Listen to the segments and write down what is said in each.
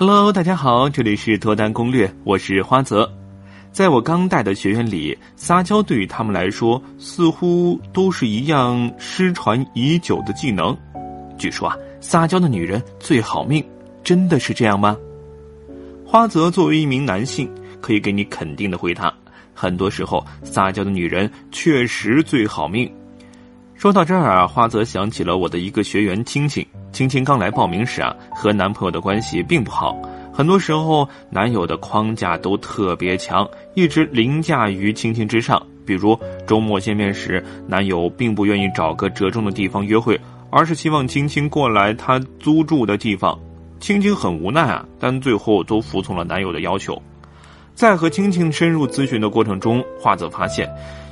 Hello，大家好，这里是脱单攻略，我是花泽。在我刚带的学员里，撒娇对于他们来说似乎都是一样失传已久的技能。据说啊，撒娇的女人最好命，真的是这样吗？花泽作为一名男性，可以给你肯定的回答：很多时候，撒娇的女人确实最好命。说到这儿啊，花泽想起了我的一个学员青青。青青刚来报名时啊，和男朋友的关系并不好，很多时候男友的框架都特别强，一直凌驾于青青之上。比如周末见面时，男友并不愿意找个折中的地方约会，而是希望青青过来他租住的地方。青青很无奈啊，但最后都服从了男友的要求。在和青青深入咨询的过程中，华泽发现。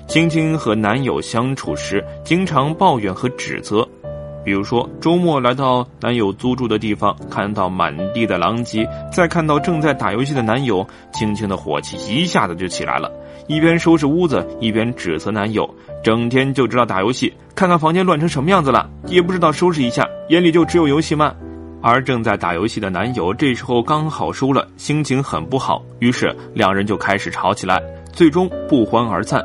青青和男友相处时，经常抱怨和指责。比如说，周末来到男友租住的地方，看到满地的狼藉，再看到正在打游戏的男友，青青的火气一下子就起来了，一边收拾屋子，一边指责男友，整天就知道打游戏，看看房间乱成什么样子了，也不知道收拾一下，眼里就只有游戏吗？而正在打游戏的男友这时候刚好输了，心情很不好，于是两人就开始吵起来，最终不欢而散。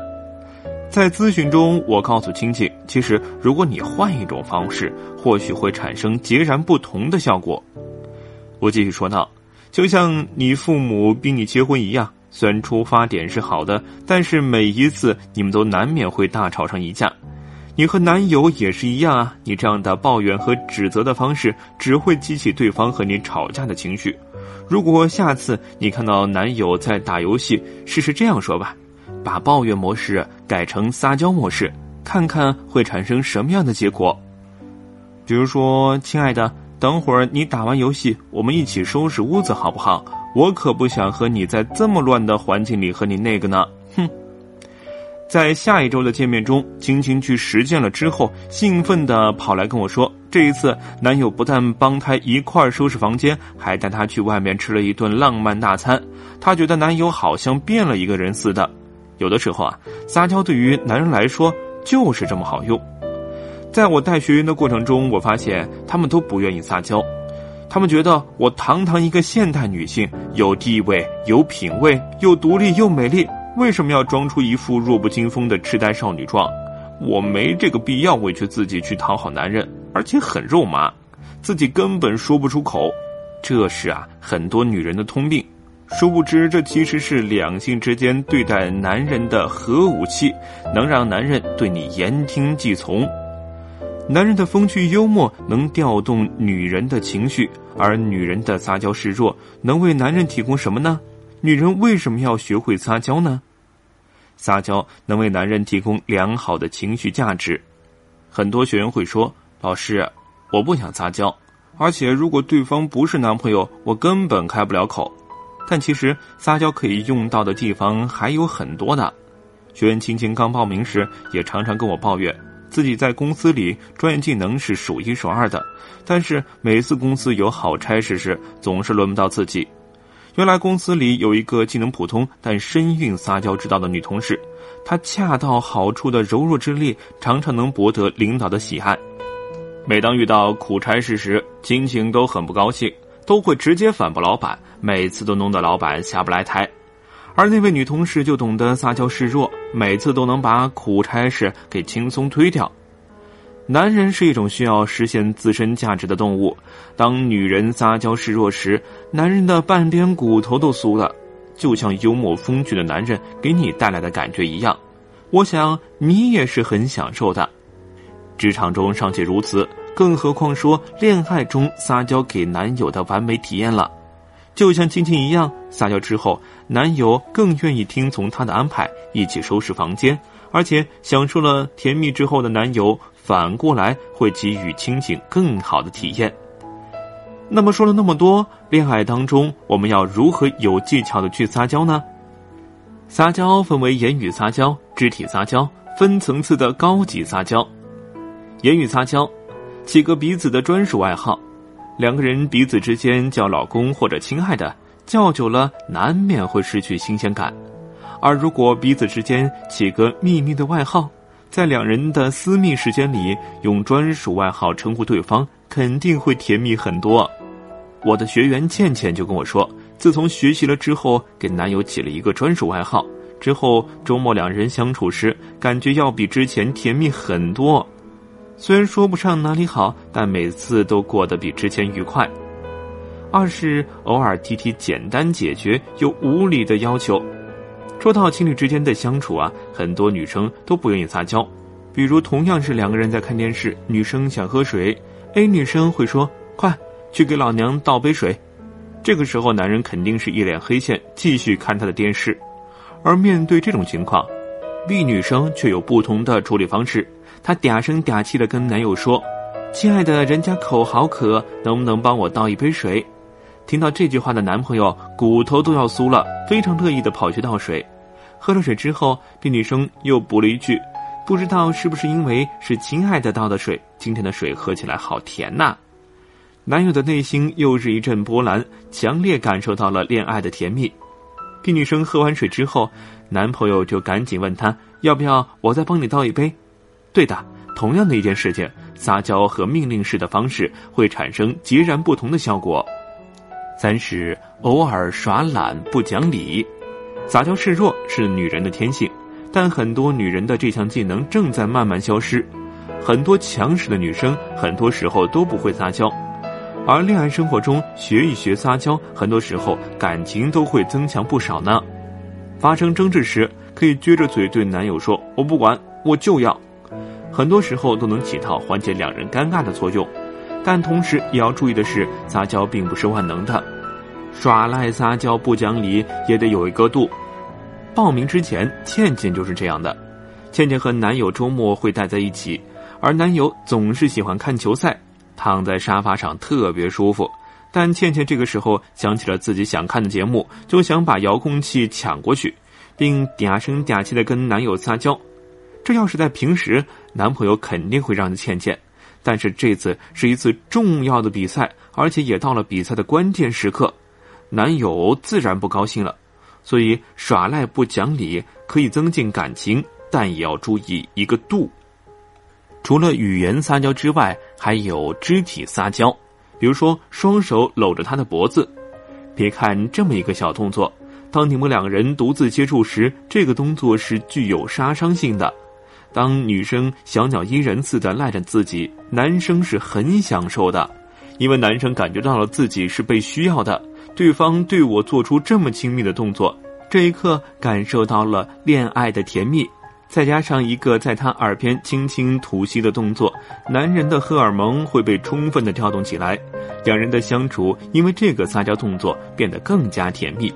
在咨询中，我告诉亲戚，其实如果你换一种方式，或许会产生截然不同的效果。我继续说道，就像你父母逼你结婚一样，虽然出发点是好的，但是每一次你们都难免会大吵上一架。你和男友也是一样啊，你这样的抱怨和指责的方式，只会激起对方和你吵架的情绪。如果下次你看到男友在打游戏，试试这样说吧。把抱怨模式改成撒娇模式，看看会产生什么样的结果。比如说，亲爱的，等会儿你打完游戏，我们一起收拾屋子好不好？我可不想和你在这么乱的环境里和你那个呢。哼！在下一周的见面中，青青去实践了之后，兴奋地跑来跟我说，这一次男友不但帮她一块收拾房间，还带她去外面吃了一顿浪漫大餐。她觉得男友好像变了一个人似的。有的时候啊，撒娇对于男人来说就是这么好用。在我带学员的过程中，我发现他们都不愿意撒娇，他们觉得我堂堂一个现代女性，有地位、有品位、又独立又美丽，为什么要装出一副弱不禁风的痴呆少女状？我没这个必要委屈自己去讨好男人，而且很肉麻，自己根本说不出口。这是啊，很多女人的通病。殊不知，这其实是两性之间对待男人的核武器，能让男人对你言听计从。男人的风趣幽默能调动女人的情绪，而女人的撒娇示弱能为男人提供什么呢？女人为什么要学会撒娇呢？撒娇能为男人提供良好的情绪价值。很多学员会说：“老师，我不想撒娇，而且如果对方不是男朋友，我根本开不了口。”但其实撒娇可以用到的地方还有很多的。学员青青刚报名时，也常常跟我抱怨，自己在公司里专业技能是数一数二的，但是每次公司有好差事时，总是轮不到自己。原来公司里有一个技能普通但身蕴撒娇之道的女同事，她恰到好处的柔弱之力，常常能博得领导的喜爱。每当遇到苦差事时，青青都很不高兴。都会直接反驳老板，每次都弄得老板下不来台，而那位女同事就懂得撒娇示弱，每次都能把苦差事给轻松推掉。男人是一种需要实现自身价值的动物，当女人撒娇示弱时，男人的半边骨头都酥了，就像幽默风趣的男人给你带来的感觉一样。我想你也是很享受的，职场中尚且如此。更何况说恋爱中撒娇给男友的完美体验了，就像青青一样，撒娇之后，男友更愿意听从她的安排，一起收拾房间，而且享受了甜蜜之后的男友，反过来会给予青青更好的体验。那么说了那么多，恋爱当中我们要如何有技巧的去撒娇呢？撒娇分为言语撒娇、肢体撒娇，分层次的高级撒娇。言语撒娇。起个彼此的专属外号，两个人彼此之间叫老公或者亲爱的，叫久了难免会失去新鲜感。而如果彼此之间起个秘密的外号，在两人的私密时间里用专属外号称呼对方，肯定会甜蜜很多。我的学员倩倩就跟我说，自从学习了之后，给男友起了一个专属外号。之后周末两人相处时，感觉要比之前甜蜜很多。虽然说不上哪里好，但每次都过得比之前愉快。二是偶尔提提简单解决又无理的要求。说到情侣之间的相处啊，很多女生都不愿意撒娇。比如同样是两个人在看电视，女生想喝水，A 女生会说：“快去给老娘倒杯水。”这个时候男人肯定是一脸黑线，继续看他的电视。而面对这种情况，B 女生却有不同的处理方式。她嗲声嗲气的跟男友说：“亲爱的，人家口好渴，能不能帮我倒一杯水？”听到这句话的男朋友骨头都要酥了，非常乐意的跑去倒水。喝了水之后，B 女生又补了一句：“不知道是不是因为是亲爱的倒的水，今天的水喝起来好甜呐。”男友的内心又是一阵波澜，强烈感受到了恋爱的甜蜜。B 女生喝完水之后，男朋友就赶紧问她要不要我再帮你倒一杯。对的，同样的一件事情，撒娇和命令式的方式会产生截然不同的效果。三是偶尔耍懒不讲理，撒娇示弱是女人的天性，但很多女人的这项技能正在慢慢消失。很多强势的女生很多时候都不会撒娇。而恋爱生活中学一学撒娇，很多时候感情都会增强不少呢。发生争执时，可以撅着嘴对男友说：“我不管，我就要。”很多时候都能起到缓解两人尴尬的作用。但同时也要注意的是，撒娇并不是万能的，耍赖撒娇不讲理也得有一个度。报名之前，倩倩就是这样的。倩倩和男友周末会待在一起，而男友总是喜欢看球赛。躺在沙发上特别舒服，但倩倩这个时候想起了自己想看的节目，就想把遥控器抢过去，并嗲声嗲气的跟男友撒娇。这要是在平时，男朋友肯定会让着倩倩，但是这次是一次重要的比赛，而且也到了比赛的关键时刻，男友自然不高兴了。所以耍赖不讲理可以增进感情，但也要注意一个度。除了语言撒娇之外，还有肢体撒娇，比如说双手搂着他的脖子。别看这么一个小动作，当你们两个人独自接触时，这个动作是具有杀伤性的。当女生小鸟依人似的赖着自己，男生是很享受的，因为男生感觉到了自己是被需要的。对方对我做出这么亲密的动作，这一刻感受到了恋爱的甜蜜。再加上一个在他耳边轻轻吐息的动作，男人的荷尔蒙会被充分的调动起来，两人的相处因为这个撒娇动作变得更加甜蜜。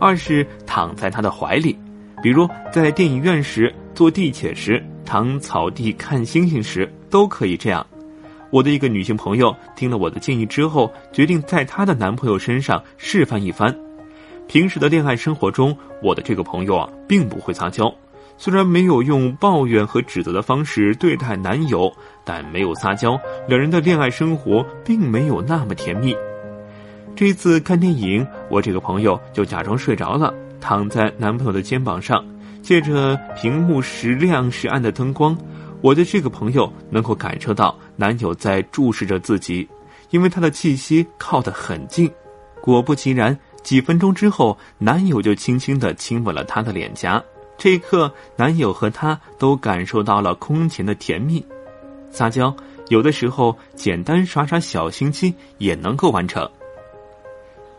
二是躺在他的怀里，比如在电影院时、坐地铁时、躺草地看星星时，都可以这样。我的一个女性朋友听了我的建议之后，决定在她的男朋友身上示范一番。平时的恋爱生活中，我的这个朋友啊，并不会撒娇。虽然没有用抱怨和指责的方式对待男友，但没有撒娇，两人的恋爱生活并没有那么甜蜜。这次看电影，我这个朋友就假装睡着了，躺在男朋友的肩膀上，借着屏幕时亮时暗的灯光，我的这个朋友能够感受到男友在注视着自己，因为他的气息靠得很近。果不其然，几分钟之后，男友就轻轻地亲吻了她的脸颊。这一刻，男友和她都感受到了空前的甜蜜。撒娇有的时候简单耍耍小心机也能够完成。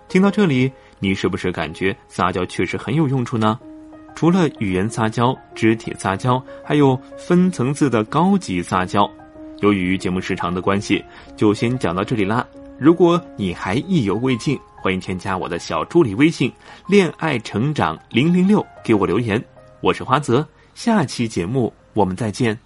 听到这里，你是不是感觉撒娇确实很有用处呢？除了语言撒娇、肢体撒娇，还有分层次的高级撒娇。由于节目时长的关系，就先讲到这里啦。如果你还意犹未尽，欢迎添加我的小助理微信“恋爱成长零零六”给我留言。我是花泽，下期节目我们再见。